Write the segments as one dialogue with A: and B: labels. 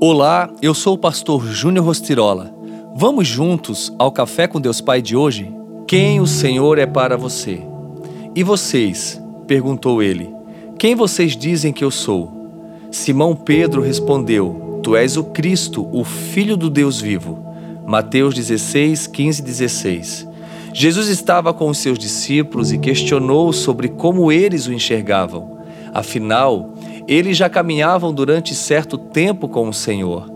A: Olá, eu sou o pastor Júnior Rostirola. Vamos juntos ao Café com Deus Pai de hoje? Quem o Senhor é para você? E vocês? perguntou ele. Quem vocês dizem que eu sou? Simão Pedro respondeu: Tu és o Cristo, o Filho do Deus vivo. Mateus 16, 15 e 16. Jesus estava com os seus discípulos e questionou sobre como eles o enxergavam. Afinal, eles já caminhavam durante certo tempo com o Senhor.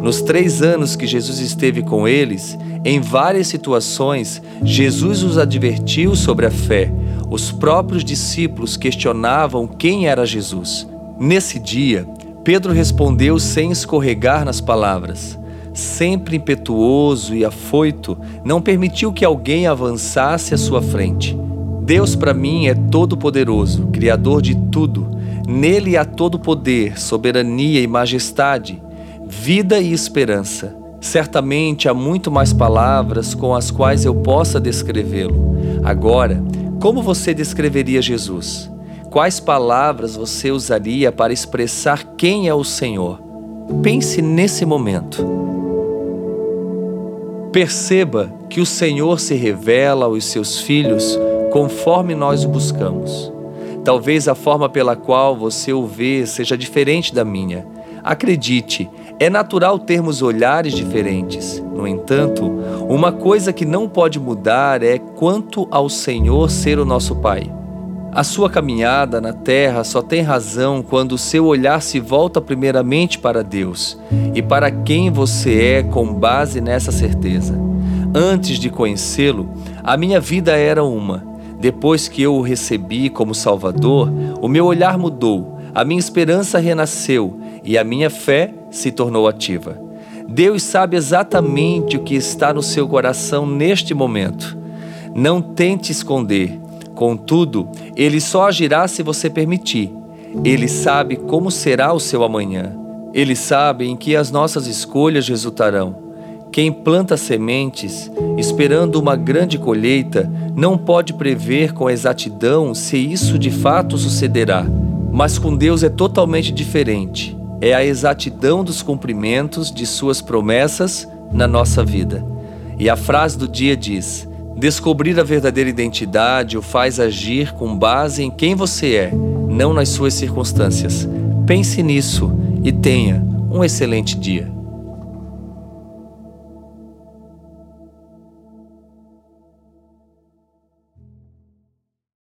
A: Nos três anos que Jesus esteve com eles, em várias situações, Jesus os advertiu sobre a fé. Os próprios discípulos questionavam quem era Jesus. Nesse dia, Pedro respondeu sem escorregar nas palavras. Sempre impetuoso e afoito, não permitiu que alguém avançasse à sua frente. Deus para mim é todo-poderoso, Criador de tudo. Nele há todo poder, soberania e majestade, vida e esperança. Certamente há muito mais palavras com as quais eu possa descrevê-lo. Agora, como você descreveria Jesus? Quais palavras você usaria para expressar quem é o Senhor? Pense nesse momento. Perceba que o Senhor se revela aos seus filhos conforme nós o buscamos. Talvez a forma pela qual você o vê seja diferente da minha. Acredite, é natural termos olhares diferentes. No entanto, uma coisa que não pode mudar é quanto ao Senhor ser o nosso Pai. A sua caminhada na terra só tem razão quando o seu olhar se volta primeiramente para Deus e para quem você é com base nessa certeza. Antes de conhecê-lo, a minha vida era uma depois que eu o recebi como Salvador, o meu olhar mudou, a minha esperança renasceu e a minha fé se tornou ativa. Deus sabe exatamente o que está no seu coração neste momento. Não tente esconder, contudo, Ele só agirá se você permitir. Ele sabe como será o seu amanhã. Ele sabe em que as nossas escolhas resultarão. Quem planta sementes, esperando uma grande colheita, não pode prever com exatidão se isso de fato sucederá. Mas com Deus é totalmente diferente. É a exatidão dos cumprimentos de Suas promessas na nossa vida. E a frase do dia diz: Descobrir a verdadeira identidade o faz agir com base em quem você é, não nas suas circunstâncias. Pense nisso e tenha um excelente dia.